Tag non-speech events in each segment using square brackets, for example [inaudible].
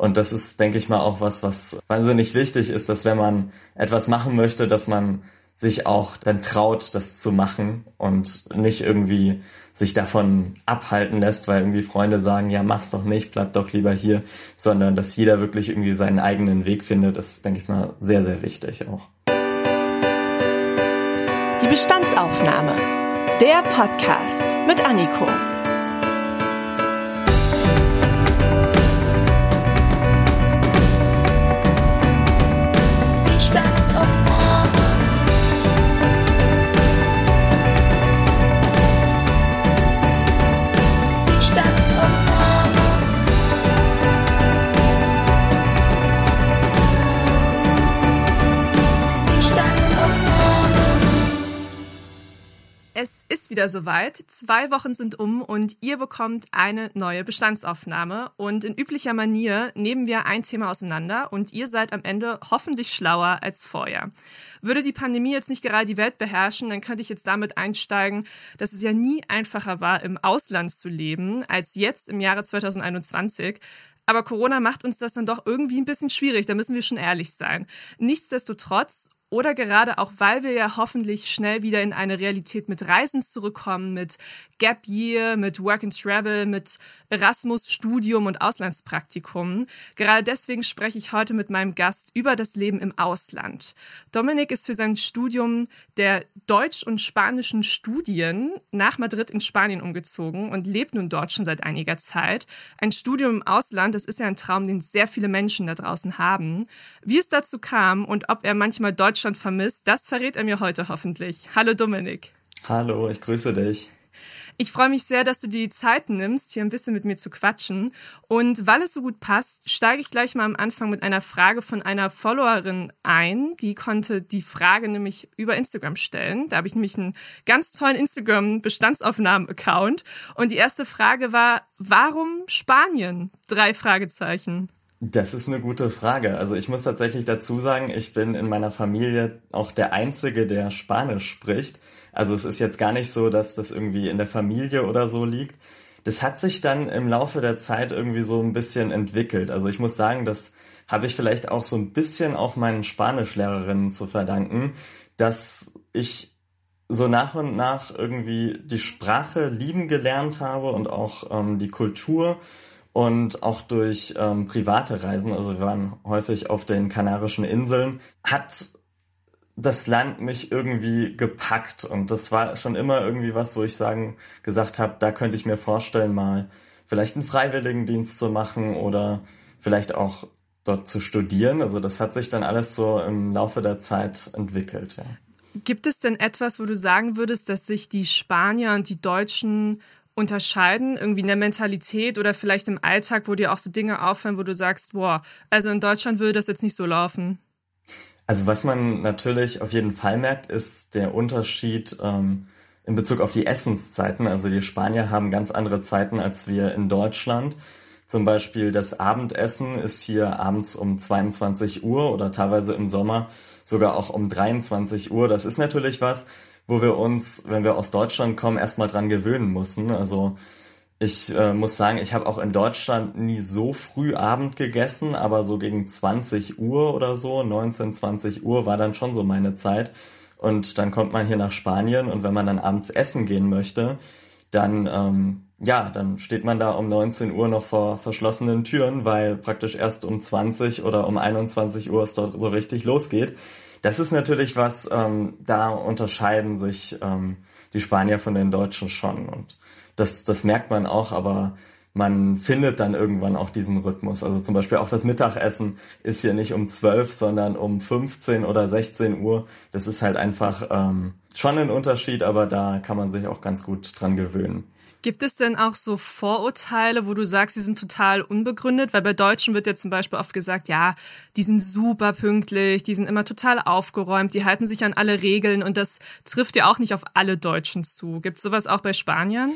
Und das ist, denke ich mal, auch was, was wahnsinnig wichtig ist, dass wenn man etwas machen möchte, dass man sich auch dann traut, das zu machen und nicht irgendwie sich davon abhalten lässt, weil irgendwie Freunde sagen, ja, mach's doch nicht, bleib doch lieber hier, sondern dass jeder wirklich irgendwie seinen eigenen Weg findet, das ist, denke ich mal, sehr, sehr wichtig auch. Die Bestandsaufnahme. Der Podcast mit Anniko. Wieder soweit. Zwei Wochen sind um und ihr bekommt eine neue Bestandsaufnahme. Und in üblicher Manier nehmen wir ein Thema auseinander und ihr seid am Ende hoffentlich schlauer als vorher. Würde die Pandemie jetzt nicht gerade die Welt beherrschen, dann könnte ich jetzt damit einsteigen, dass es ja nie einfacher war, im Ausland zu leben, als jetzt im Jahre 2021. Aber Corona macht uns das dann doch irgendwie ein bisschen schwierig, da müssen wir schon ehrlich sein. Nichtsdestotrotz oder gerade auch, weil wir ja hoffentlich schnell wieder in eine Realität mit Reisen zurückkommen, mit Gap Year, mit Work and Travel, mit Erasmus, Studium und Auslandspraktikum. Gerade deswegen spreche ich heute mit meinem Gast über das Leben im Ausland. Dominik ist für sein Studium der Deutsch- und Spanischen Studien nach Madrid in Spanien umgezogen und lebt nun dort schon seit einiger Zeit. Ein Studium im Ausland, das ist ja ein Traum, den sehr viele Menschen da draußen haben. Wie es dazu kam und ob er manchmal Deutschland vermisst, das verrät er mir heute hoffentlich. Hallo Dominik. Hallo, ich grüße dich. Ich freue mich sehr, dass du dir die Zeit nimmst, hier ein bisschen mit mir zu quatschen. Und weil es so gut passt, steige ich gleich mal am Anfang mit einer Frage von einer Followerin ein. Die konnte die Frage nämlich über Instagram stellen. Da habe ich nämlich einen ganz tollen Instagram-Bestandsaufnahmen-Account. Und die erste Frage war, warum Spanien? Drei Fragezeichen. Das ist eine gute Frage. Also ich muss tatsächlich dazu sagen, ich bin in meiner Familie auch der Einzige, der Spanisch spricht. Also es ist jetzt gar nicht so, dass das irgendwie in der Familie oder so liegt. Das hat sich dann im Laufe der Zeit irgendwie so ein bisschen entwickelt. Also ich muss sagen, das habe ich vielleicht auch so ein bisschen auch meinen Spanischlehrerinnen zu verdanken, dass ich so nach und nach irgendwie die Sprache lieben gelernt habe und auch ähm, die Kultur und auch durch ähm, private Reisen, also wir waren häufig auf den Kanarischen Inseln, hat das Land mich irgendwie gepackt und das war schon immer irgendwie was, wo ich sagen gesagt habe, da könnte ich mir vorstellen, mal vielleicht einen Freiwilligendienst zu machen oder vielleicht auch dort zu studieren. Also das hat sich dann alles so im Laufe der Zeit entwickelt. Ja. Gibt es denn etwas, wo du sagen würdest, dass sich die Spanier und die Deutschen unterscheiden, irgendwie in der Mentalität oder vielleicht im Alltag, wo dir auch so Dinge auffallen, wo du sagst, boah, also in Deutschland würde das jetzt nicht so laufen? Also was man natürlich auf jeden Fall merkt, ist der Unterschied ähm, in Bezug auf die Essenszeiten. Also die Spanier haben ganz andere Zeiten als wir in Deutschland. Zum Beispiel das Abendessen ist hier abends um 22 Uhr oder teilweise im Sommer sogar auch um 23 Uhr. Das ist natürlich was, wo wir uns, wenn wir aus Deutschland kommen, erstmal dran gewöhnen müssen. Also ich äh, muss sagen, ich habe auch in Deutschland nie so früh Abend gegessen, aber so gegen 20 Uhr oder so, 19, 20 Uhr war dann schon so meine Zeit. Und dann kommt man hier nach Spanien und wenn man dann abends essen gehen möchte, dann ähm, ja, dann steht man da um 19 Uhr noch vor verschlossenen Türen, weil praktisch erst um 20 oder um 21 Uhr es dort so richtig losgeht. Das ist natürlich was, ähm, da unterscheiden sich ähm, die Spanier von den Deutschen schon. Und das, das merkt man auch, aber man findet dann irgendwann auch diesen Rhythmus. Also zum Beispiel auch das Mittagessen ist hier nicht um 12, sondern um 15 oder 16 Uhr. Das ist halt einfach ähm, schon ein Unterschied, aber da kann man sich auch ganz gut dran gewöhnen. Gibt es denn auch so Vorurteile, wo du sagst, sie sind total unbegründet? Weil bei Deutschen wird ja zum Beispiel oft gesagt, ja, die sind super pünktlich, die sind immer total aufgeräumt, die halten sich an alle Regeln und das trifft ja auch nicht auf alle Deutschen zu. Gibt es sowas auch bei Spaniern?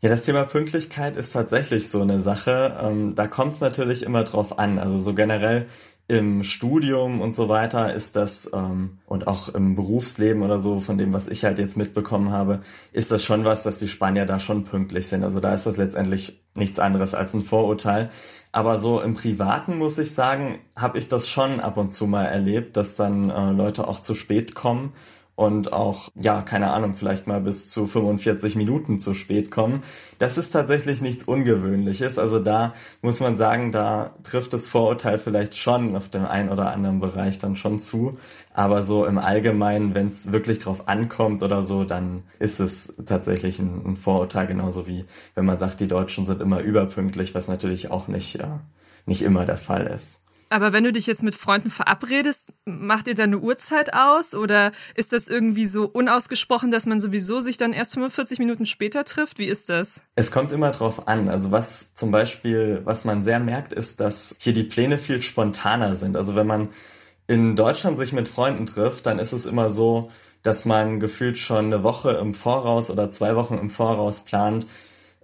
Ja, das Thema Pünktlichkeit ist tatsächlich so eine Sache. Ähm, da kommt es natürlich immer drauf an. Also so generell im Studium und so weiter ist das ähm, und auch im Berufsleben oder so, von dem, was ich halt jetzt mitbekommen habe, ist das schon was, dass die Spanier da schon pünktlich sind. Also da ist das letztendlich nichts anderes als ein Vorurteil. Aber so im Privaten muss ich sagen, habe ich das schon ab und zu mal erlebt, dass dann äh, Leute auch zu spät kommen und auch, ja, keine Ahnung, vielleicht mal bis zu 45 Minuten zu spät kommen. Das ist tatsächlich nichts Ungewöhnliches. Also da muss man sagen, da trifft das Vorurteil vielleicht schon auf dem einen oder anderen Bereich dann schon zu. Aber so im Allgemeinen, wenn es wirklich drauf ankommt oder so, dann ist es tatsächlich ein, ein, Vorurteil, genauso wie wenn man sagt, die Deutschen sind immer überpünktlich, was natürlich auch nicht, ja, nicht immer der Fall ist. Aber wenn du dich jetzt mit Freunden verabredest, macht ihr dann eine Uhrzeit aus oder ist das irgendwie so unausgesprochen, dass man sowieso sich dann erst 45 Minuten später trifft? Wie ist das? Es kommt immer drauf an. Also was zum Beispiel, was man sehr merkt, ist, dass hier die Pläne viel spontaner sind. Also wenn man in Deutschland sich mit Freunden trifft, dann ist es immer so, dass man gefühlt schon eine Woche im Voraus oder zwei Wochen im Voraus plant,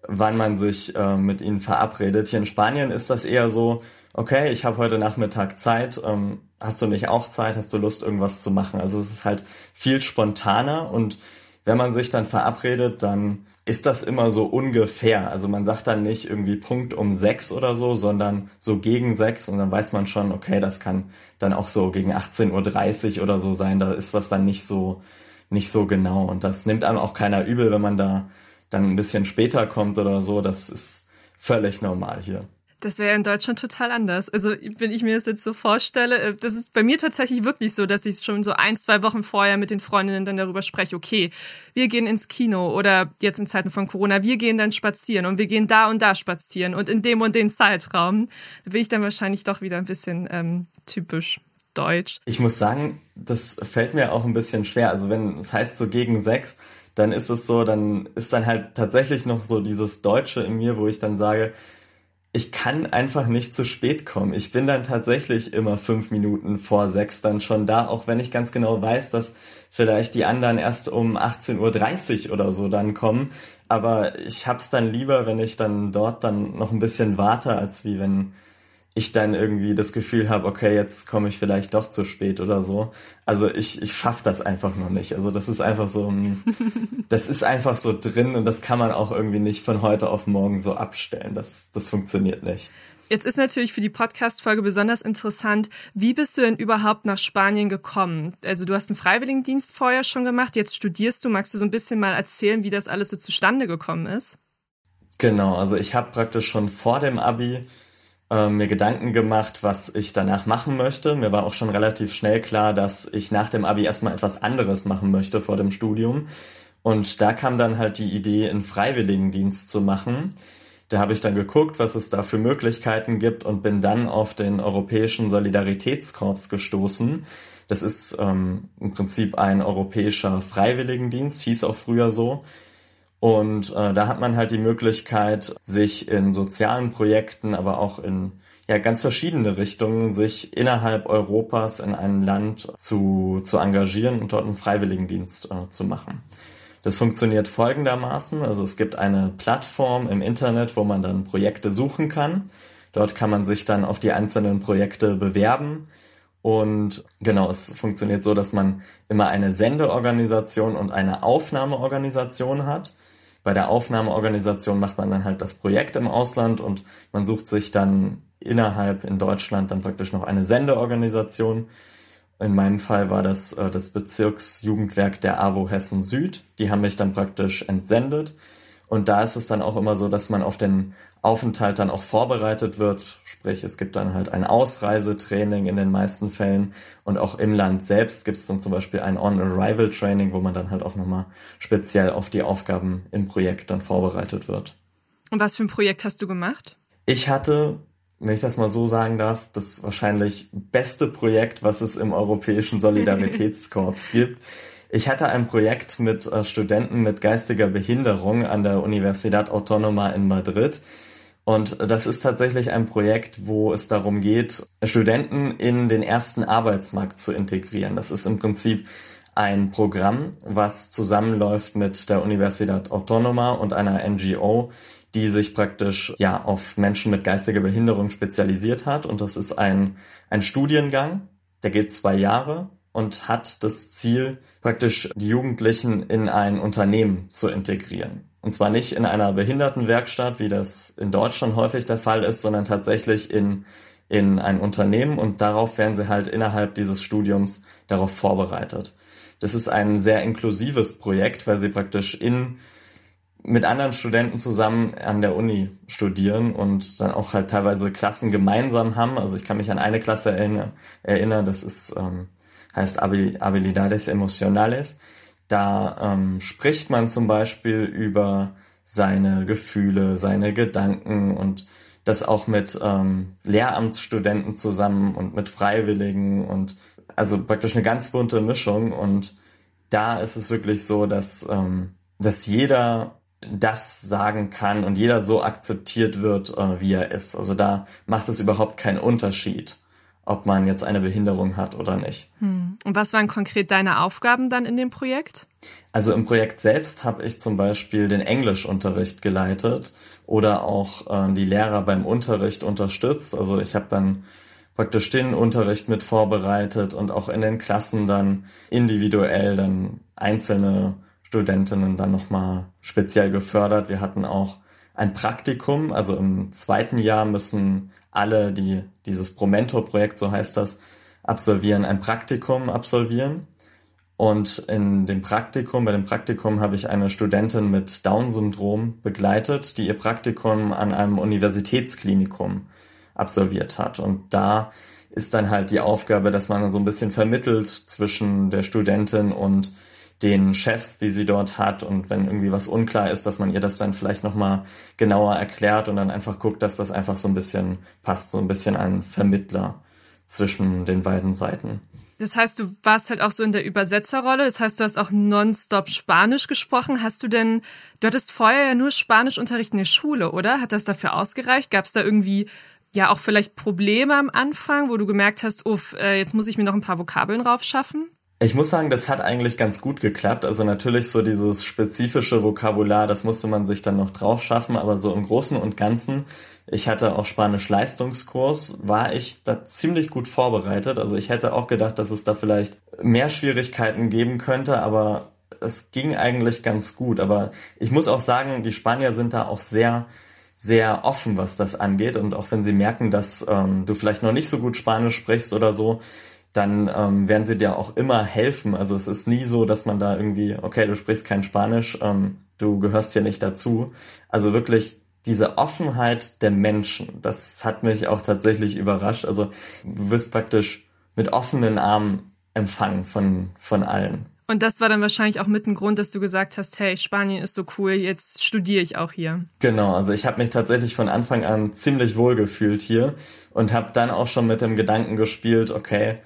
wann man sich äh, mit ihnen verabredet. Hier in Spanien ist das eher so, okay, ich habe heute Nachmittag Zeit, ähm, hast du nicht auch Zeit, hast du Lust, irgendwas zu machen? Also es ist halt viel spontaner und wenn man sich dann verabredet, dann ist das immer so ungefähr. Also man sagt dann nicht irgendwie Punkt um sechs oder so, sondern so gegen sechs und dann weiß man schon, okay, das kann dann auch so gegen 18.30 Uhr oder so sein. Da ist das dann nicht so, nicht so genau. Und das nimmt einem auch keiner übel, wenn man da dann ein bisschen später kommt oder so. Das ist völlig normal hier. Das wäre in Deutschland total anders. Also, wenn ich mir das jetzt so vorstelle, äh, das ist bei mir tatsächlich wirklich so, dass ich schon so ein, zwei Wochen vorher mit den Freundinnen dann darüber spreche, okay, wir gehen ins Kino oder jetzt in Zeiten von Corona, wir gehen dann spazieren und wir gehen da und da spazieren und in dem und den Zeitraum. Da bin ich dann wahrscheinlich doch wieder ein bisschen ähm, typisch deutsch. Ich muss sagen, das fällt mir auch ein bisschen schwer. Also, wenn es das heißt so gegen sechs, dann ist es so, dann ist dann halt tatsächlich noch so dieses Deutsche in mir, wo ich dann sage, ich kann einfach nicht zu spät kommen. Ich bin dann tatsächlich immer fünf Minuten vor sechs dann schon da, auch wenn ich ganz genau weiß, dass vielleicht die anderen erst um 18.30 Uhr oder so dann kommen. Aber ich hab's dann lieber, wenn ich dann dort dann noch ein bisschen warte, als wie wenn ich dann irgendwie das Gefühl habe, okay, jetzt komme ich vielleicht doch zu spät oder so. Also ich, ich schaff das einfach noch nicht. Also das ist einfach so, [laughs] das ist einfach so drin und das kann man auch irgendwie nicht von heute auf morgen so abstellen. Das, das funktioniert nicht. Jetzt ist natürlich für die Podcast-Folge besonders interessant, wie bist du denn überhaupt nach Spanien gekommen? Also du hast einen Freiwilligendienst vorher schon gemacht, jetzt studierst du. Magst du so ein bisschen mal erzählen, wie das alles so zustande gekommen ist? Genau, also ich habe praktisch schon vor dem Abi äh, mir Gedanken gemacht, was ich danach machen möchte. Mir war auch schon relativ schnell klar, dass ich nach dem Abi erstmal etwas anderes machen möchte vor dem Studium. Und da kam dann halt die Idee, einen Freiwilligendienst zu machen. Da habe ich dann geguckt, was es da für Möglichkeiten gibt und bin dann auf den Europäischen Solidaritätskorps gestoßen. Das ist ähm, im Prinzip ein europäischer Freiwilligendienst, hieß auch früher so. Und äh, da hat man halt die Möglichkeit, sich in sozialen Projekten, aber auch in ja, ganz verschiedene Richtungen, sich innerhalb Europas in einem Land zu, zu engagieren und dort einen Freiwilligendienst äh, zu machen. Das funktioniert folgendermaßen. Also es gibt eine Plattform im Internet, wo man dann Projekte suchen kann. Dort kann man sich dann auf die einzelnen Projekte bewerben. Und genau, es funktioniert so, dass man immer eine Sendeorganisation und eine Aufnahmeorganisation hat. Bei der Aufnahmeorganisation macht man dann halt das Projekt im Ausland und man sucht sich dann innerhalb in Deutschland dann praktisch noch eine Sendeorganisation. In meinem Fall war das äh, das Bezirksjugendwerk der AWO Hessen Süd. Die haben mich dann praktisch entsendet. Und da ist es dann auch immer so, dass man auf den Aufenthalt dann auch vorbereitet wird. Sprich, es gibt dann halt ein Ausreisetraining in den meisten Fällen und auch im Land selbst gibt es dann zum Beispiel ein On-Arrival-Training, wo man dann halt auch nochmal speziell auf die Aufgaben im Projekt dann vorbereitet wird. Und was für ein Projekt hast du gemacht? Ich hatte, wenn ich das mal so sagen darf, das wahrscheinlich beste Projekt, was es im Europäischen [laughs] Solidaritätskorps gibt. Ich hatte ein Projekt mit äh, Studenten mit geistiger Behinderung an der Universidad Autónoma in Madrid und das ist tatsächlich ein Projekt, wo es darum geht, Studenten in den ersten Arbeitsmarkt zu integrieren. Das ist im Prinzip ein Programm, was zusammenläuft mit der Universidad Autónoma und einer NGO, die sich praktisch ja auf Menschen mit geistiger Behinderung spezialisiert hat. Und das ist ein, ein Studiengang, der geht zwei Jahre und hat das Ziel, praktisch die Jugendlichen in ein Unternehmen zu integrieren. Und zwar nicht in einer Behindertenwerkstatt, wie das in Deutschland häufig der Fall ist, sondern tatsächlich in, in ein Unternehmen und darauf werden sie halt innerhalb dieses Studiums darauf vorbereitet. Das ist ein sehr inklusives Projekt, weil sie praktisch in mit anderen Studenten zusammen an der Uni studieren und dann auch halt teilweise Klassen gemeinsam haben. Also ich kann mich an eine Klasse erinnern, erinnern das ist ähm, heißt Habilidades Emocionales. Da ähm, spricht man zum Beispiel über seine Gefühle, seine Gedanken und das auch mit ähm, Lehramtsstudenten zusammen und mit Freiwilligen und also praktisch eine ganz bunte Mischung. Und da ist es wirklich so, dass, ähm, dass jeder das sagen kann und jeder so akzeptiert wird, äh, wie er ist. Also da macht es überhaupt keinen Unterschied ob man jetzt eine Behinderung hat oder nicht. Hm. Und was waren konkret deine Aufgaben dann in dem Projekt? Also im Projekt selbst habe ich zum Beispiel den Englischunterricht geleitet oder auch äh, die Lehrer beim Unterricht unterstützt. Also ich habe dann praktisch den Unterricht mit vorbereitet und auch in den Klassen dann individuell dann einzelne Studentinnen dann nochmal speziell gefördert. Wir hatten auch ein Praktikum, also im zweiten Jahr müssen alle, die dieses Promentor-Projekt, so heißt das, absolvieren, ein Praktikum absolvieren. Und in dem Praktikum, bei dem Praktikum habe ich eine Studentin mit Down-Syndrom begleitet, die ihr Praktikum an einem Universitätsklinikum absolviert hat. Und da ist dann halt die Aufgabe, dass man so ein bisschen vermittelt zwischen der Studentin und den Chefs, die sie dort hat und wenn irgendwie was unklar ist, dass man ihr das dann vielleicht nochmal genauer erklärt und dann einfach guckt, dass das einfach so ein bisschen passt, so ein bisschen ein Vermittler zwischen den beiden Seiten. Das heißt, du warst halt auch so in der Übersetzerrolle. Das heißt, du hast auch nonstop Spanisch gesprochen. Hast du denn, du hattest vorher ja nur Spanischunterricht in der Schule, oder? Hat das dafür ausgereicht? Gab es da irgendwie ja auch vielleicht Probleme am Anfang, wo du gemerkt hast, uff, äh, jetzt muss ich mir noch ein paar Vokabeln raufschaffen? Ich muss sagen, das hat eigentlich ganz gut geklappt. Also natürlich so dieses spezifische Vokabular, das musste man sich dann noch drauf schaffen, aber so im Großen und Ganzen, ich hatte auch Spanisch Leistungskurs, war ich da ziemlich gut vorbereitet. Also ich hätte auch gedacht, dass es da vielleicht mehr Schwierigkeiten geben könnte, aber es ging eigentlich ganz gut. Aber ich muss auch sagen, die Spanier sind da auch sehr sehr offen, was das angeht. Und auch wenn sie merken, dass ähm, du vielleicht noch nicht so gut Spanisch sprichst oder so, dann ähm, werden sie dir auch immer helfen. Also es ist nie so, dass man da irgendwie, okay, du sprichst kein Spanisch, ähm, du gehörst hier nicht dazu. Also wirklich diese Offenheit der Menschen, das hat mich auch tatsächlich überrascht. Also du wirst praktisch mit offenen Armen empfangen von, von allen. Und das war dann wahrscheinlich auch mit ein Grund, dass du gesagt hast, hey, Spanien ist so cool, jetzt studiere ich auch hier. Genau, also ich habe mich tatsächlich von Anfang an ziemlich wohl gefühlt hier und habe dann auch schon mit dem Gedanken gespielt, okay,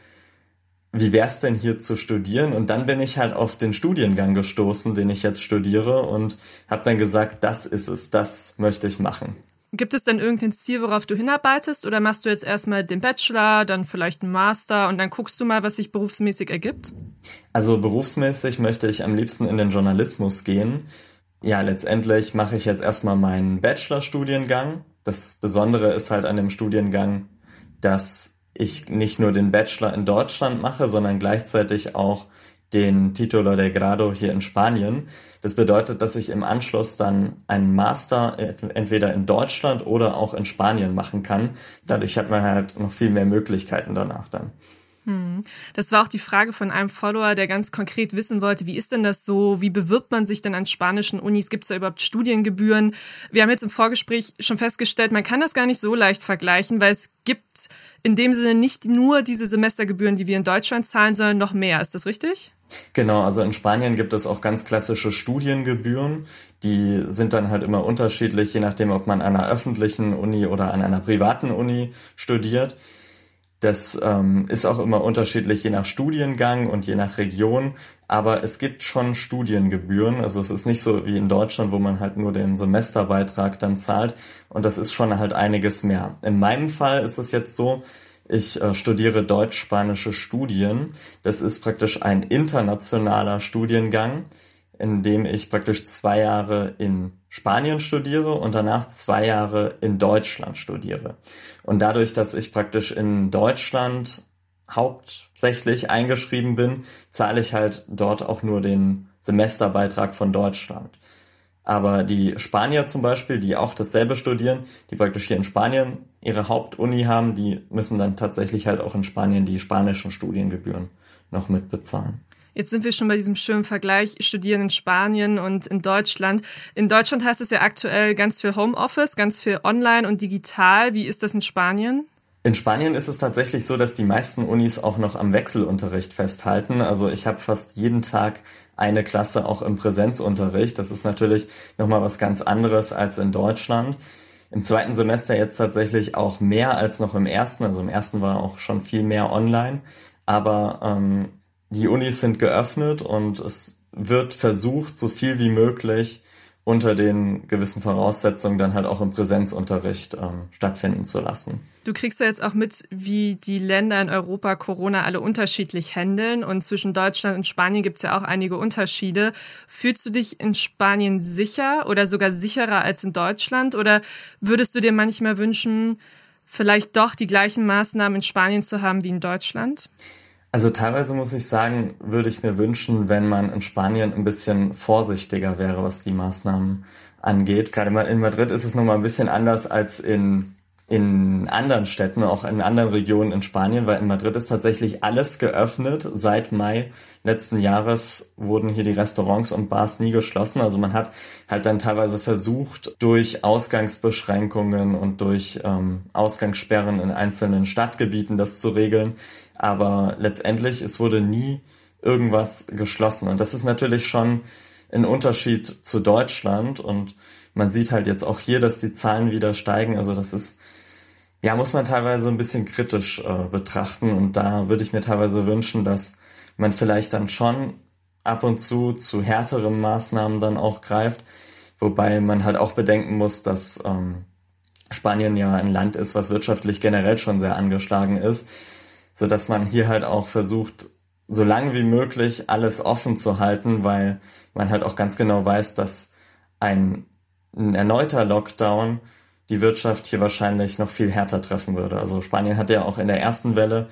wie wär's denn hier zu studieren? Und dann bin ich halt auf den Studiengang gestoßen, den ich jetzt studiere und habe dann gesagt, das ist es, das möchte ich machen. Gibt es denn irgendein Ziel, worauf du hinarbeitest? Oder machst du jetzt erstmal den Bachelor, dann vielleicht einen Master und dann guckst du mal, was sich berufsmäßig ergibt? Also berufsmäßig möchte ich am liebsten in den Journalismus gehen. Ja, letztendlich mache ich jetzt erstmal meinen Bachelorstudiengang. Das Besondere ist halt an dem Studiengang, dass ich nicht nur den Bachelor in Deutschland mache, sondern gleichzeitig auch den Titulo de Grado hier in Spanien. Das bedeutet, dass ich im Anschluss dann einen Master entweder in Deutschland oder auch in Spanien machen kann. Dadurch hat man halt noch viel mehr Möglichkeiten danach dann. Hm. Das war auch die Frage von einem Follower, der ganz konkret wissen wollte, wie ist denn das so? Wie bewirbt man sich denn an spanischen Unis? Gibt es da überhaupt Studiengebühren? Wir haben jetzt im Vorgespräch schon festgestellt, man kann das gar nicht so leicht vergleichen, weil es gibt in dem Sinne nicht nur diese Semestergebühren, die wir in Deutschland zahlen, sondern noch mehr. Ist das richtig? Genau, also in Spanien gibt es auch ganz klassische Studiengebühren. Die sind dann halt immer unterschiedlich, je nachdem, ob man an einer öffentlichen Uni oder an einer privaten Uni studiert. Das ähm, ist auch immer unterschiedlich je nach Studiengang und je nach Region, aber es gibt schon Studiengebühren. Also es ist nicht so wie in Deutschland, wo man halt nur den Semesterbeitrag dann zahlt und das ist schon halt einiges mehr. In meinem Fall ist es jetzt so, Ich äh, studiere deutsch-spanische Studien. Das ist praktisch ein internationaler Studiengang, in dem ich praktisch zwei Jahre in Spanien studiere und danach zwei Jahre in Deutschland studiere. Und dadurch, dass ich praktisch in Deutschland hauptsächlich eingeschrieben bin, zahle ich halt dort auch nur den Semesterbeitrag von Deutschland. Aber die Spanier zum Beispiel, die auch dasselbe studieren, die praktisch hier in Spanien ihre Hauptuni haben, die müssen dann tatsächlich halt auch in Spanien die spanischen Studiengebühren noch mitbezahlen. Jetzt sind wir schon bei diesem schönen Vergleich, studieren in Spanien und in Deutschland. In Deutschland heißt es ja aktuell ganz viel Homeoffice, ganz viel online und digital. Wie ist das in Spanien? In Spanien ist es tatsächlich so, dass die meisten Unis auch noch am Wechselunterricht festhalten. Also ich habe fast jeden Tag eine Klasse auch im Präsenzunterricht. Das ist natürlich nochmal was ganz anderes als in Deutschland. Im zweiten Semester jetzt tatsächlich auch mehr als noch im ersten. Also im ersten war auch schon viel mehr online. Aber ähm, die Unis sind geöffnet und es wird versucht, so viel wie möglich unter den gewissen Voraussetzungen dann halt auch im Präsenzunterricht ähm, stattfinden zu lassen. Du kriegst ja jetzt auch mit, wie die Länder in Europa Corona alle unterschiedlich handeln und zwischen Deutschland und Spanien gibt es ja auch einige Unterschiede. Fühlst du dich in Spanien sicher oder sogar sicherer als in Deutschland oder würdest du dir manchmal wünschen, vielleicht doch die gleichen Maßnahmen in Spanien zu haben wie in Deutschland? Also teilweise muss ich sagen, würde ich mir wünschen, wenn man in Spanien ein bisschen vorsichtiger wäre, was die Maßnahmen angeht. Gerade mal in Madrid ist es nochmal ein bisschen anders als in in anderen Städten, auch in anderen Regionen in Spanien, weil in Madrid ist tatsächlich alles geöffnet. Seit Mai letzten Jahres wurden hier die Restaurants und Bars nie geschlossen. Also man hat halt dann teilweise versucht, durch Ausgangsbeschränkungen und durch ähm, Ausgangssperren in einzelnen Stadtgebieten das zu regeln. Aber letztendlich, es wurde nie irgendwas geschlossen. Und das ist natürlich schon ein Unterschied zu Deutschland. Und man sieht halt jetzt auch hier, dass die Zahlen wieder steigen. Also das ist, ja, muss man teilweise ein bisschen kritisch äh, betrachten. Und da würde ich mir teilweise wünschen, dass man vielleicht dann schon ab und zu zu härteren Maßnahmen dann auch greift. Wobei man halt auch bedenken muss, dass ähm, Spanien ja ein Land ist, was wirtschaftlich generell schon sehr angeschlagen ist so dass man hier halt auch versucht, so lange wie möglich alles offen zu halten, weil man halt auch ganz genau weiß, dass ein, ein erneuter Lockdown die Wirtschaft hier wahrscheinlich noch viel härter treffen würde. Also Spanien hatte ja auch in der ersten Welle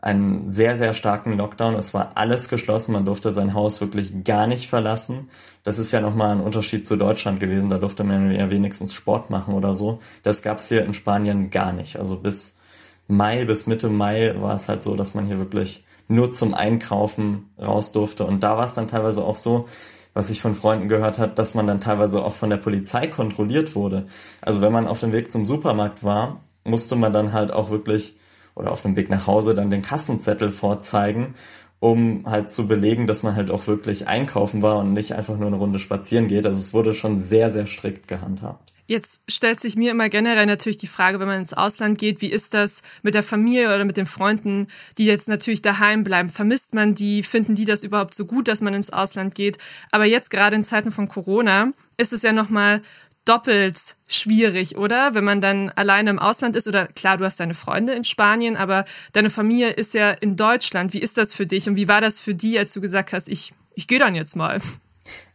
einen sehr, sehr starken Lockdown. Es war alles geschlossen. Man durfte sein Haus wirklich gar nicht verlassen. Das ist ja nochmal ein Unterschied zu Deutschland gewesen. Da durfte man ja wenigstens Sport machen oder so. Das gab's hier in Spanien gar nicht. Also bis Mai bis Mitte Mai war es halt so, dass man hier wirklich nur zum Einkaufen raus durfte. Und da war es dann teilweise auch so, was ich von Freunden gehört habe, dass man dann teilweise auch von der Polizei kontrolliert wurde. Also wenn man auf dem Weg zum Supermarkt war, musste man dann halt auch wirklich oder auf dem Weg nach Hause dann den Kassenzettel vorzeigen, um halt zu belegen, dass man halt auch wirklich einkaufen war und nicht einfach nur eine Runde spazieren geht. Also es wurde schon sehr, sehr strikt gehandhabt. Jetzt stellt sich mir immer generell natürlich die Frage, wenn man ins Ausland geht, wie ist das mit der Familie oder mit den Freunden, die jetzt natürlich daheim bleiben? Vermisst man die? Finden die das überhaupt so gut, dass man ins Ausland geht? Aber jetzt gerade in Zeiten von Corona ist es ja nochmal doppelt schwierig, oder? Wenn man dann alleine im Ausland ist oder klar, du hast deine Freunde in Spanien, aber deine Familie ist ja in Deutschland. Wie ist das für dich und wie war das für die, als du gesagt hast, ich, ich gehe dann jetzt mal?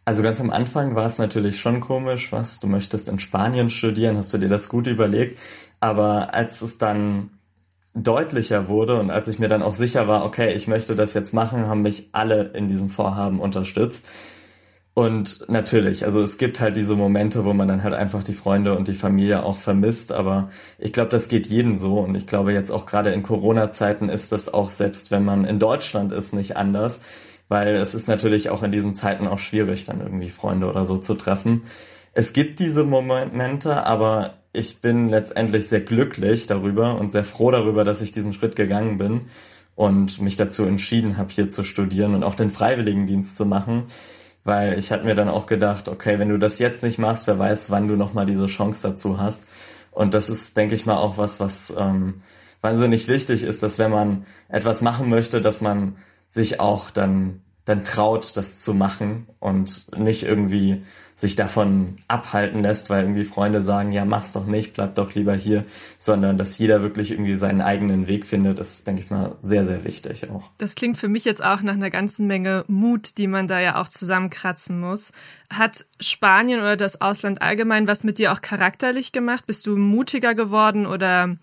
Also ganz am Anfang war es natürlich schon komisch, was du möchtest in Spanien studieren, hast du dir das gut überlegt. Aber als es dann deutlicher wurde und als ich mir dann auch sicher war, okay, ich möchte das jetzt machen, haben mich alle in diesem Vorhaben unterstützt. Und natürlich, also es gibt halt diese Momente, wo man dann halt einfach die Freunde und die Familie auch vermisst, aber ich glaube, das geht jedem so und ich glaube jetzt auch gerade in Corona-Zeiten ist das auch selbst, wenn man in Deutschland ist, nicht anders weil es ist natürlich auch in diesen Zeiten auch schwierig, dann irgendwie Freunde oder so zu treffen. Es gibt diese Momente, aber ich bin letztendlich sehr glücklich darüber und sehr froh darüber, dass ich diesen Schritt gegangen bin und mich dazu entschieden habe, hier zu studieren und auch den Freiwilligendienst zu machen, weil ich hatte mir dann auch gedacht, okay, wenn du das jetzt nicht machst, wer weiß, wann du nochmal diese Chance dazu hast. Und das ist, denke ich mal, auch was, was ähm, wahnsinnig wichtig ist, dass wenn man etwas machen möchte, dass man sich auch dann dann traut, das zu machen und nicht irgendwie sich davon abhalten lässt, weil irgendwie Freunde sagen, ja, mach's doch nicht, bleib doch lieber hier, sondern dass jeder wirklich irgendwie seinen eigenen Weg findet, ist, denke ich mal, sehr, sehr wichtig auch. Das klingt für mich jetzt auch nach einer ganzen Menge Mut, die man da ja auch zusammenkratzen muss. Hat Spanien oder das Ausland allgemein was mit dir auch charakterlich gemacht? Bist du mutiger geworden oder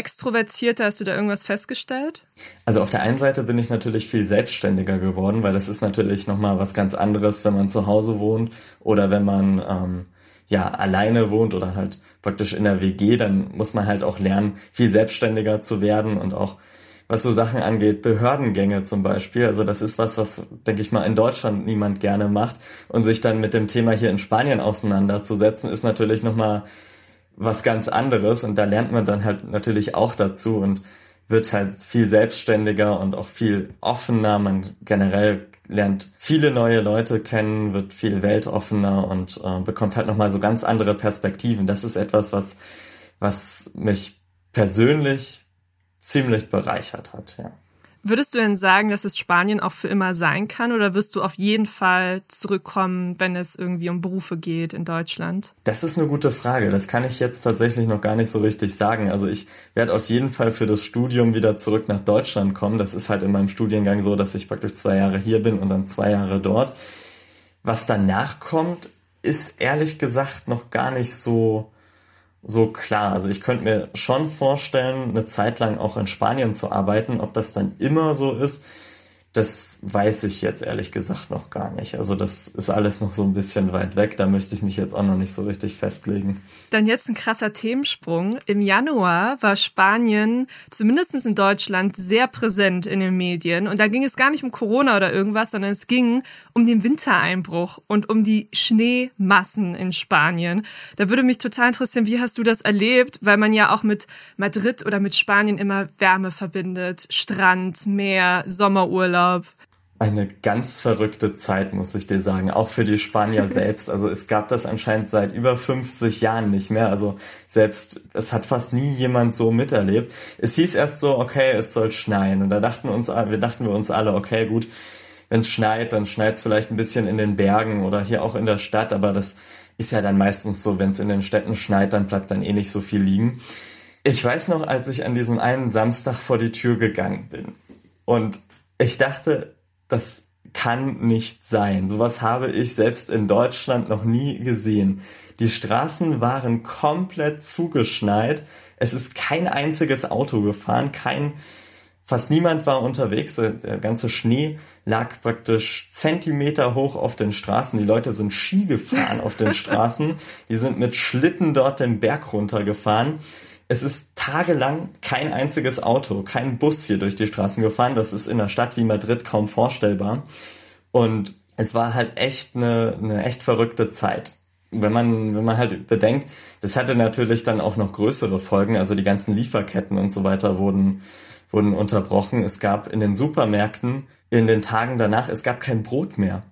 extrovertierter? Hast du da irgendwas festgestellt? Also auf der einen Seite bin ich natürlich viel selbstständiger geworden, weil das ist natürlich nochmal was ganz anderes, wenn man zu Hause wohnt oder wenn man ähm, ja alleine wohnt oder halt praktisch in der WG, dann muss man halt auch lernen, viel selbstständiger zu werden und auch was so Sachen angeht, Behördengänge zum Beispiel. Also das ist was, was, denke ich mal, in Deutschland niemand gerne macht. Und sich dann mit dem Thema hier in Spanien auseinanderzusetzen, ist natürlich nochmal was ganz anderes und da lernt man dann halt natürlich auch dazu und wird halt viel selbstständiger und auch viel offener. Man generell lernt viele neue Leute kennen, wird viel weltoffener und äh, bekommt halt nochmal so ganz andere Perspektiven. Das ist etwas, was, was mich persönlich ziemlich bereichert hat, ja. Würdest du denn sagen, dass es Spanien auch für immer sein kann oder wirst du auf jeden Fall zurückkommen, wenn es irgendwie um Berufe geht in Deutschland? Das ist eine gute Frage. Das kann ich jetzt tatsächlich noch gar nicht so richtig sagen. Also ich werde auf jeden Fall für das Studium wieder zurück nach Deutschland kommen. Das ist halt in meinem Studiengang so, dass ich praktisch zwei Jahre hier bin und dann zwei Jahre dort. Was danach kommt, ist ehrlich gesagt noch gar nicht so so klar. Also ich könnte mir schon vorstellen, eine Zeit lang auch in Spanien zu arbeiten. Ob das dann immer so ist, das weiß ich jetzt ehrlich gesagt noch gar nicht. Also das ist alles noch so ein bisschen weit weg. Da möchte ich mich jetzt auch noch nicht so richtig festlegen. Dann jetzt ein krasser Themensprung. Im Januar war Spanien, zumindest in Deutschland, sehr präsent in den Medien. Und da ging es gar nicht um Corona oder irgendwas, sondern es ging um den Wintereinbruch und um die Schneemassen in Spanien. Da würde mich total interessieren, wie hast du das erlebt? Weil man ja auch mit Madrid oder mit Spanien immer Wärme verbindet. Strand, Meer, Sommerurlaub. Urlaub. Eine ganz verrückte Zeit, muss ich dir sagen, auch für die Spanier [laughs] selbst. Also es gab das anscheinend seit über 50 Jahren nicht mehr. Also selbst, es hat fast nie jemand so miterlebt. Es hieß erst so, okay, es soll schneien. Und da dachten uns, wir dachten wir uns alle, okay, gut, wenn es schneit, dann schneit es vielleicht ein bisschen in den Bergen oder hier auch in der Stadt, aber das ist ja dann meistens so, wenn es in den Städten schneit, dann bleibt dann eh nicht so viel liegen. Ich weiß noch, als ich an diesem einen Samstag vor die Tür gegangen bin und ich dachte, das kann nicht sein. Sowas habe ich selbst in Deutschland noch nie gesehen. Die Straßen waren komplett zugeschneit. Es ist kein einziges Auto gefahren, kein, fast niemand war unterwegs. Der ganze Schnee lag praktisch Zentimeter hoch auf den Straßen. Die Leute sind Ski gefahren auf den Straßen. Die sind mit Schlitten dort den Berg runtergefahren. Es ist tagelang kein einziges Auto, kein Bus hier durch die Straßen gefahren. Das ist in einer Stadt wie Madrid kaum vorstellbar. Und es war halt echt eine, eine echt verrückte Zeit. Wenn man, wenn man halt bedenkt, das hatte natürlich dann auch noch größere Folgen. Also die ganzen Lieferketten und so weiter wurden, wurden unterbrochen. Es gab in den Supermärkten in den Tagen danach, es gab kein Brot mehr.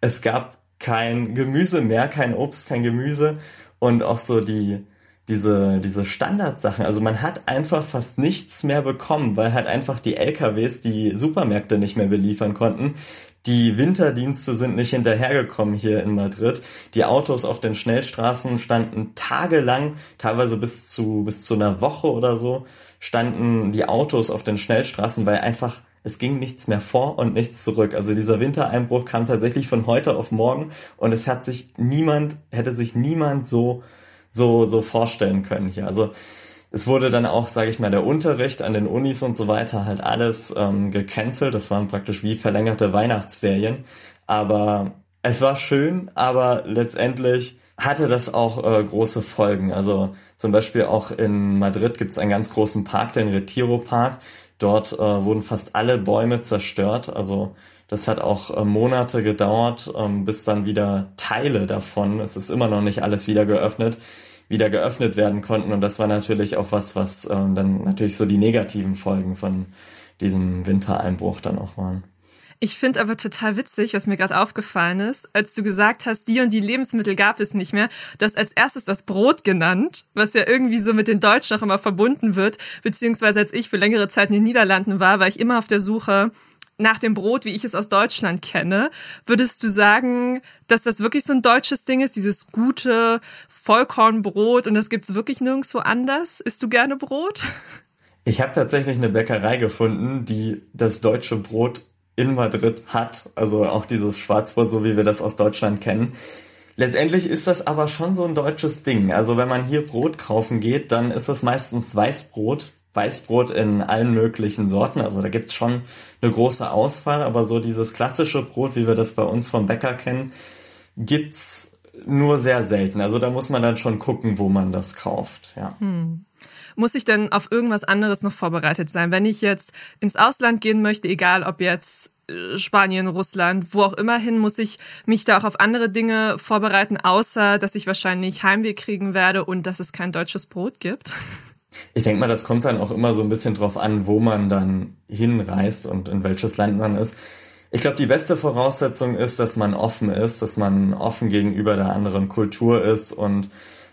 Es gab kein Gemüse mehr, kein Obst, kein Gemüse. Und auch so die, diese, diese Standardsachen. Also man hat einfach fast nichts mehr bekommen, weil halt einfach die LKWs die Supermärkte nicht mehr beliefern konnten. Die Winterdienste sind nicht hinterhergekommen hier in Madrid. Die Autos auf den Schnellstraßen standen tagelang, teilweise bis zu, bis zu einer Woche oder so, standen die Autos auf den Schnellstraßen, weil einfach es ging nichts mehr vor und nichts zurück. Also dieser Wintereinbruch kam tatsächlich von heute auf morgen und es hat sich niemand, hätte sich niemand so so, so vorstellen können hier. Also es wurde dann auch, sage ich mal, der Unterricht an den Unis und so weiter halt alles ähm, gecancelt. Das waren praktisch wie verlängerte Weihnachtsferien. Aber es war schön, aber letztendlich hatte das auch äh, große Folgen. Also zum Beispiel auch in Madrid gibt es einen ganz großen Park, den Retiro Park. Dort äh, wurden fast alle Bäume zerstört. Also das hat auch äh, Monate gedauert, ähm, bis dann wieder Teile davon, es ist immer noch nicht alles wieder geöffnet, wieder geöffnet werden konnten. Und das war natürlich auch was, was ähm, dann natürlich so die negativen Folgen von diesem Wintereinbruch dann auch waren. Ich finde aber total witzig, was mir gerade aufgefallen ist, als du gesagt hast, die und die Lebensmittel gab es nicht mehr. Du hast als erstes das Brot genannt, was ja irgendwie so mit den Deutschen auch immer verbunden wird. Beziehungsweise als ich für längere Zeit in den Niederlanden war, war ich immer auf der Suche nach dem Brot, wie ich es aus Deutschland kenne. Würdest du sagen, dass das wirklich so ein deutsches Ding ist, dieses gute Vollkornbrot und das gibt es wirklich nirgendwo anders? Isst du gerne Brot? Ich habe tatsächlich eine Bäckerei gefunden, die das deutsche Brot in Madrid hat. Also auch dieses Schwarzbrot, so wie wir das aus Deutschland kennen. Letztendlich ist das aber schon so ein deutsches Ding. Also wenn man hier Brot kaufen geht, dann ist das meistens Weißbrot. Weißbrot in allen möglichen Sorten. Also da gibt's schon eine große Auswahl, aber so dieses klassische Brot, wie wir das bei uns vom Bäcker kennen, gibt's nur sehr selten. Also da muss man dann schon gucken, wo man das kauft. Ja. Hm. Muss ich denn auf irgendwas anderes noch vorbereitet sein? Wenn ich jetzt ins Ausland gehen möchte, egal ob jetzt äh, Spanien, Russland, wo auch immer hin, muss ich mich da auch auf andere Dinge vorbereiten, außer dass ich wahrscheinlich Heimweh kriegen werde und dass es kein deutsches Brot gibt? [laughs] Ich denke mal, das kommt dann auch immer so ein bisschen drauf an, wo man dann hinreist und in welches Land man ist. Ich glaube, die beste Voraussetzung ist, dass man offen ist, dass man offen gegenüber der anderen Kultur ist und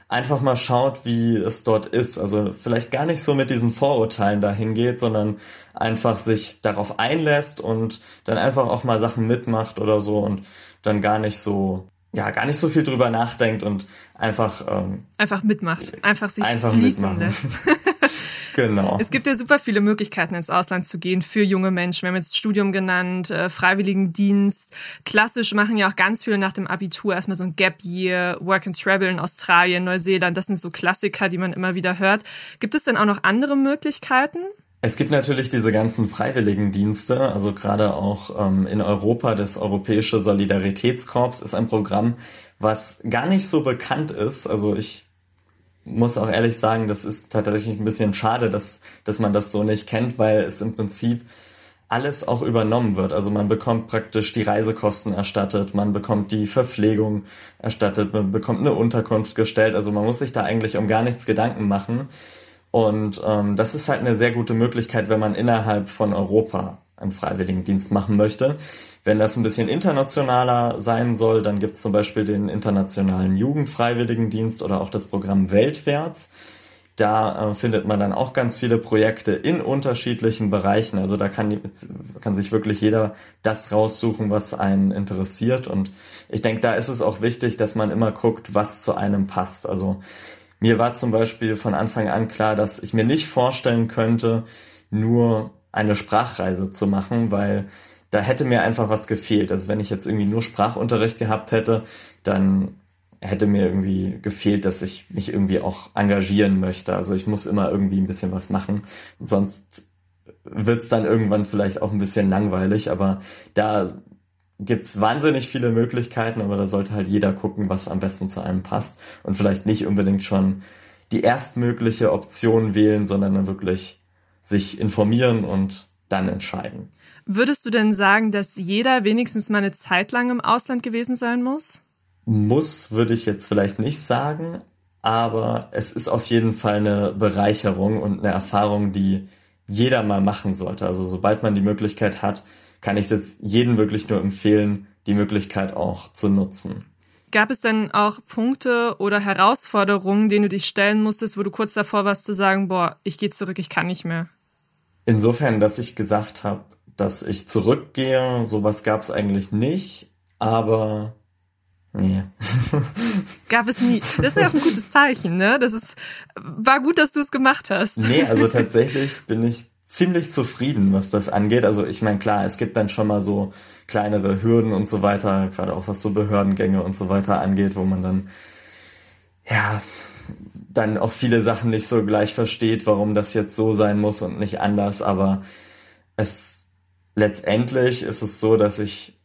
einfach mal schaut, wie es dort ist. Also vielleicht gar nicht so mit diesen Vorurteilen dahin geht, sondern einfach sich darauf einlässt und dann einfach auch mal Sachen mitmacht oder so und dann gar nicht so ja gar nicht so viel drüber nachdenkt und einfach ähm, einfach mitmacht, einfach sich einfach fließen mitmachen. lässt. [laughs] Genau. Es gibt ja super viele Möglichkeiten, ins Ausland zu gehen für junge Menschen. Wir haben jetzt Studium genannt, äh, Freiwilligendienst. Klassisch machen ja auch ganz viele nach dem Abitur erstmal so ein Gap Year, Work and Travel in Australien, Neuseeland. Das sind so Klassiker, die man immer wieder hört. Gibt es denn auch noch andere Möglichkeiten? Es gibt natürlich diese ganzen Freiwilligendienste, also gerade auch ähm, in Europa das Europäische Solidaritätskorps ist ein Programm, was gar nicht so bekannt ist. Also ich muss auch ehrlich sagen, das ist tatsächlich ein bisschen schade, dass, dass man das so nicht kennt, weil es im Prinzip alles auch übernommen wird. Also man bekommt praktisch die Reisekosten erstattet, man bekommt die Verpflegung erstattet, man bekommt eine Unterkunft gestellt. Also man muss sich da eigentlich um gar nichts Gedanken machen. Und ähm, das ist halt eine sehr gute Möglichkeit, wenn man innerhalb von Europa einen Freiwilligendienst machen möchte. Wenn das ein bisschen internationaler sein soll, dann gibt es zum Beispiel den Internationalen Jugendfreiwilligendienst oder auch das Programm Weltwärts. Da äh, findet man dann auch ganz viele Projekte in unterschiedlichen Bereichen. Also da kann, kann sich wirklich jeder das raussuchen, was einen interessiert. Und ich denke, da ist es auch wichtig, dass man immer guckt, was zu einem passt. Also mir war zum Beispiel von Anfang an klar, dass ich mir nicht vorstellen könnte, nur eine Sprachreise zu machen, weil da hätte mir einfach was gefehlt. Also wenn ich jetzt irgendwie nur Sprachunterricht gehabt hätte, dann hätte mir irgendwie gefehlt, dass ich mich irgendwie auch engagieren möchte. Also ich muss immer irgendwie ein bisschen was machen. Sonst wird's dann irgendwann vielleicht auch ein bisschen langweilig. Aber da gibt's wahnsinnig viele Möglichkeiten, aber da sollte halt jeder gucken, was am besten zu einem passt und vielleicht nicht unbedingt schon die erstmögliche Option wählen, sondern dann wirklich sich informieren und dann entscheiden. Würdest du denn sagen, dass jeder wenigstens mal eine Zeit lang im Ausland gewesen sein muss? Muss würde ich jetzt vielleicht nicht sagen, aber es ist auf jeden Fall eine Bereicherung und eine Erfahrung, die jeder mal machen sollte. Also sobald man die Möglichkeit hat, kann ich das jedem wirklich nur empfehlen, die Möglichkeit auch zu nutzen. Gab es denn auch Punkte oder Herausforderungen, denen du dich stellen musstest, wo du kurz davor warst zu sagen, boah, ich gehe zurück, ich kann nicht mehr? Insofern, dass ich gesagt habe, dass ich zurückgehe, sowas gab es eigentlich nicht, aber nee. [laughs] Gab es nie. Das ist ja auch ein gutes Zeichen, ne? Das ist, war gut, dass du es gemacht hast. Nee, also [laughs] tatsächlich bin ich ziemlich zufrieden, was das angeht. Also ich meine, klar, es gibt dann schon mal so kleinere Hürden und so weiter, gerade auch was so Behördengänge und so weiter angeht, wo man dann, ja, dann auch viele Sachen nicht so gleich versteht, warum das jetzt so sein muss und nicht anders, aber es letztendlich ist es so, dass ich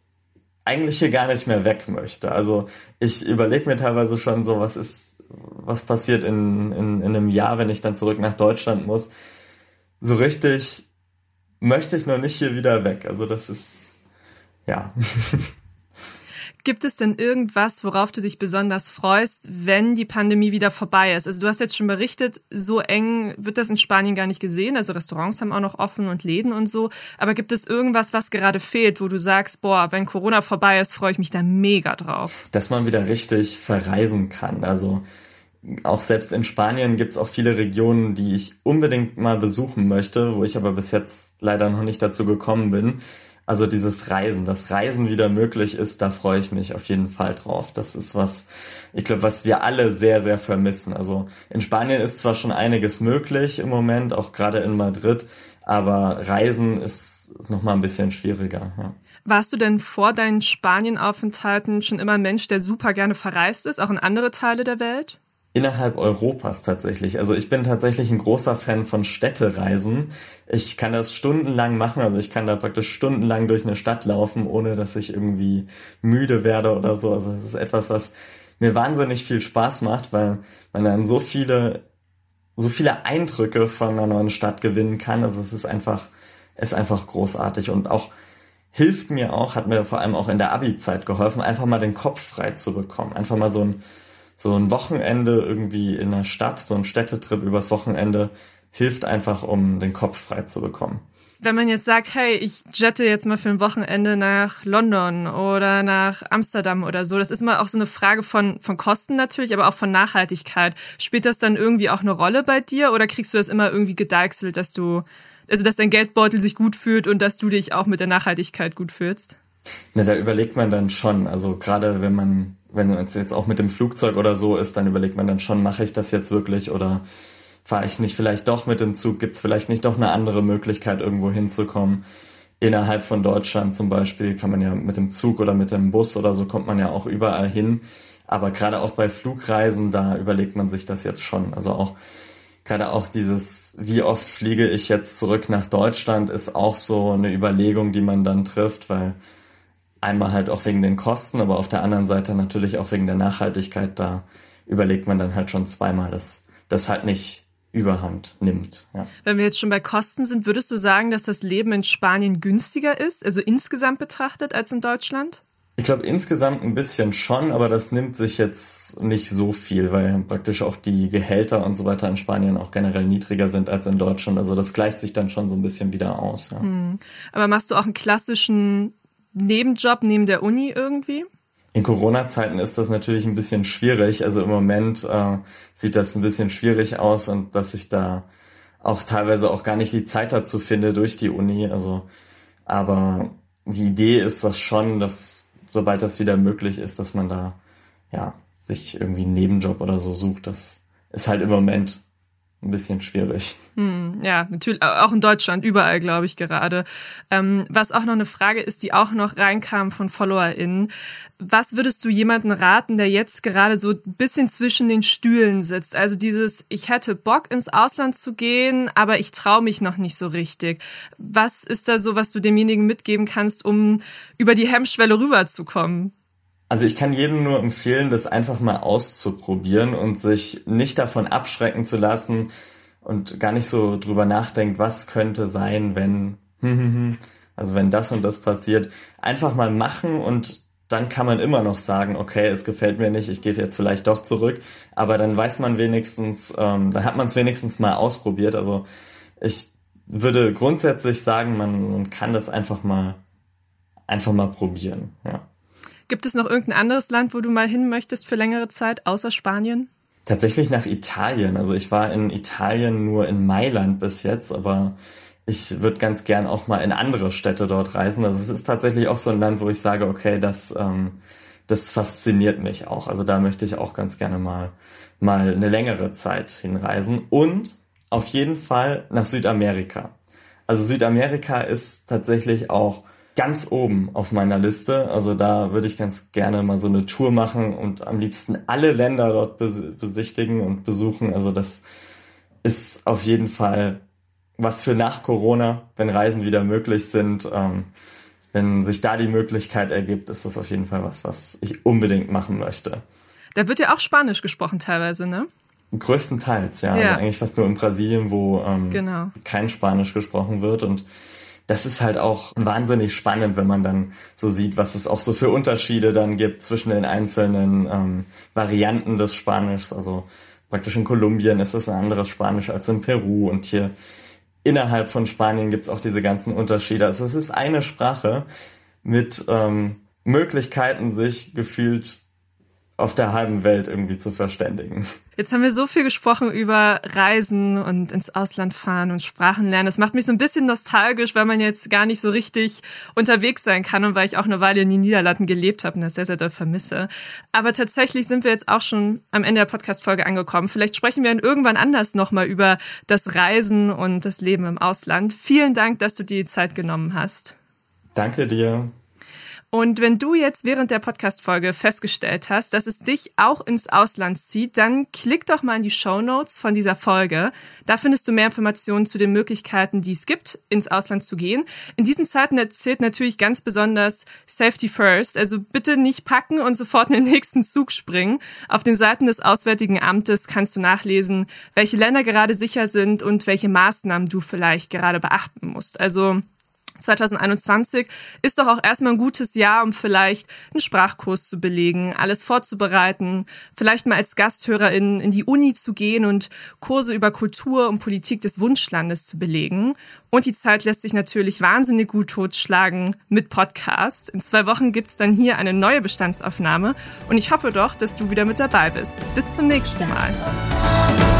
eigentlich hier gar nicht mehr weg möchte. Also ich überlege mir teilweise schon so, was ist, was passiert in, in, in einem Jahr, wenn ich dann zurück nach Deutschland muss. So richtig möchte ich noch nicht hier wieder weg. Also das ist, ja. [laughs] Gibt es denn irgendwas, worauf du dich besonders freust, wenn die Pandemie wieder vorbei ist? Also du hast jetzt schon berichtet, so eng wird das in Spanien gar nicht gesehen. Also Restaurants haben auch noch offen und Läden und so. Aber gibt es irgendwas, was gerade fehlt, wo du sagst, boah, wenn Corona vorbei ist, freue ich mich da mega drauf? Dass man wieder richtig verreisen kann. Also auch selbst in Spanien gibt es auch viele Regionen, die ich unbedingt mal besuchen möchte, wo ich aber bis jetzt leider noch nicht dazu gekommen bin. Also dieses Reisen, das Reisen wieder möglich ist, da freue ich mich auf jeden Fall drauf. Das ist was, ich glaube, was wir alle sehr, sehr vermissen. Also in Spanien ist zwar schon einiges möglich im Moment, auch gerade in Madrid, aber Reisen ist, ist noch mal ein bisschen schwieriger. Ja. Warst du denn vor deinen Spanienaufenthalten schon immer ein Mensch, der super gerne verreist ist, auch in andere Teile der Welt? Innerhalb Europas tatsächlich. Also ich bin tatsächlich ein großer Fan von Städtereisen. Ich kann das stundenlang machen, also ich kann da praktisch stundenlang durch eine Stadt laufen, ohne dass ich irgendwie müde werde oder so. Also es ist etwas, was mir wahnsinnig viel Spaß macht, weil man dann so viele, so viele Eindrücke von einer neuen Stadt gewinnen kann. Also es ist einfach, ist einfach großartig und auch hilft mir auch, hat mir vor allem auch in der Abi-Zeit geholfen, einfach mal den Kopf frei zu bekommen. Einfach mal so ein so ein Wochenende irgendwie in der Stadt, so ein Städtetrip übers Wochenende hilft einfach, um den Kopf frei zu bekommen. Wenn man jetzt sagt, hey, ich jette jetzt mal für ein Wochenende nach London oder nach Amsterdam oder so, das ist immer auch so eine Frage von, von Kosten natürlich, aber auch von Nachhaltigkeit. Spielt das dann irgendwie auch eine Rolle bei dir oder kriegst du das immer irgendwie gedeichselt, dass du, also dass dein Geldbeutel sich gut fühlt und dass du dich auch mit der Nachhaltigkeit gut fühlst? Na, da überlegt man dann schon, also gerade wenn man wenn es jetzt auch mit dem Flugzeug oder so ist, dann überlegt man dann schon, mache ich das jetzt wirklich oder fahre ich nicht vielleicht doch mit dem Zug? Gibt es vielleicht nicht doch eine andere Möglichkeit, irgendwo hinzukommen? Innerhalb von Deutschland zum Beispiel kann man ja mit dem Zug oder mit dem Bus oder so kommt man ja auch überall hin. Aber gerade auch bei Flugreisen, da überlegt man sich das jetzt schon. Also auch gerade auch dieses, wie oft fliege ich jetzt zurück nach Deutschland, ist auch so eine Überlegung, die man dann trifft, weil Einmal halt auch wegen den Kosten, aber auf der anderen Seite natürlich auch wegen der Nachhaltigkeit. Da überlegt man dann halt schon zweimal, dass das halt nicht Überhand nimmt. Ja. Wenn wir jetzt schon bei Kosten sind, würdest du sagen, dass das Leben in Spanien günstiger ist, also insgesamt betrachtet, als in Deutschland? Ich glaube insgesamt ein bisschen schon, aber das nimmt sich jetzt nicht so viel, weil praktisch auch die Gehälter und so weiter in Spanien auch generell niedriger sind als in Deutschland. Also das gleicht sich dann schon so ein bisschen wieder aus. Ja. Hm. Aber machst du auch einen klassischen Nebenjob neben der Uni irgendwie? In Corona-Zeiten ist das natürlich ein bisschen schwierig. Also im Moment äh, sieht das ein bisschen schwierig aus und dass ich da auch teilweise auch gar nicht die Zeit dazu finde durch die Uni. Also, aber die Idee ist das schon, dass sobald das wieder möglich ist, dass man da ja sich irgendwie einen Nebenjob oder so sucht. Das ist halt im Moment ein bisschen schwierig. Hm, ja, natürlich, auch in Deutschland, überall, glaube ich, gerade. Ähm, was auch noch eine Frage ist, die auch noch reinkam von FollowerInnen. Was würdest du jemanden raten, der jetzt gerade so ein bisschen zwischen den Stühlen sitzt? Also dieses, ich hätte Bock ins Ausland zu gehen, aber ich traue mich noch nicht so richtig. Was ist da so, was du demjenigen mitgeben kannst, um über die Hemmschwelle rüberzukommen? Also ich kann jedem nur empfehlen, das einfach mal auszuprobieren und sich nicht davon abschrecken zu lassen und gar nicht so drüber nachdenkt, was könnte sein, wenn, [laughs] also wenn das und das passiert. Einfach mal machen und dann kann man immer noch sagen, okay, es gefällt mir nicht, ich gehe jetzt vielleicht doch zurück. Aber dann weiß man wenigstens, ähm, dann hat man es wenigstens mal ausprobiert. Also ich würde grundsätzlich sagen, man, man kann das einfach mal, einfach mal probieren. Ja. Gibt es noch irgendein anderes Land, wo du mal hin möchtest für längere Zeit, außer Spanien? Tatsächlich nach Italien. Also ich war in Italien nur in Mailand bis jetzt, aber ich würde ganz gern auch mal in andere Städte dort reisen. Also es ist tatsächlich auch so ein Land, wo ich sage, okay, das, ähm, das fasziniert mich auch. Also da möchte ich auch ganz gerne mal, mal eine längere Zeit hinreisen. Und auf jeden Fall nach Südamerika. Also Südamerika ist tatsächlich auch ganz oben auf meiner Liste. Also da würde ich ganz gerne mal so eine Tour machen und am liebsten alle Länder dort besichtigen und besuchen. Also das ist auf jeden Fall was für nach Corona, wenn Reisen wieder möglich sind. Ähm, wenn sich da die Möglichkeit ergibt, ist das auf jeden Fall was, was ich unbedingt machen möchte. Da wird ja auch Spanisch gesprochen teilweise, ne? Größtenteils, ja. ja. Also eigentlich fast nur in Brasilien, wo ähm, genau. kein Spanisch gesprochen wird und das ist halt auch wahnsinnig spannend, wenn man dann so sieht, was es auch so für Unterschiede dann gibt zwischen den einzelnen ähm, Varianten des Spanischs. Also praktisch in Kolumbien ist es ein anderes Spanisch als in Peru und hier innerhalb von Spanien gibt's auch diese ganzen Unterschiede. Also es ist eine Sprache mit ähm, Möglichkeiten, sich gefühlt auf der halben Welt irgendwie zu verständigen. Jetzt haben wir so viel gesprochen über Reisen und ins Ausland fahren und Sprachen lernen. Das macht mich so ein bisschen nostalgisch, weil man jetzt gar nicht so richtig unterwegs sein kann und weil ich auch eine Weile in den Niederlanden gelebt habe und das sehr, sehr doll vermisse. Aber tatsächlich sind wir jetzt auch schon am Ende der Podcast-Folge angekommen. Vielleicht sprechen wir dann irgendwann anders nochmal über das Reisen und das Leben im Ausland. Vielen Dank, dass du dir die Zeit genommen hast. Danke dir. Und wenn du jetzt während der Podcast-Folge festgestellt hast, dass es dich auch ins Ausland zieht, dann klick doch mal in die Show Notes von dieser Folge. Da findest du mehr Informationen zu den Möglichkeiten, die es gibt, ins Ausland zu gehen. In diesen Zeiten erzählt natürlich ganz besonders Safety First. Also bitte nicht packen und sofort in den nächsten Zug springen. Auf den Seiten des Auswärtigen Amtes kannst du nachlesen, welche Länder gerade sicher sind und welche Maßnahmen du vielleicht gerade beachten musst. Also 2021 ist doch auch erstmal ein gutes Jahr, um vielleicht einen Sprachkurs zu belegen, alles vorzubereiten, vielleicht mal als Gasthörerin in die Uni zu gehen und Kurse über Kultur und Politik des Wunschlandes zu belegen. Und die Zeit lässt sich natürlich wahnsinnig gut totschlagen mit Podcast. In zwei Wochen gibt's dann hier eine neue Bestandsaufnahme und ich hoffe doch, dass du wieder mit dabei bist. Bis zum nächsten Mal.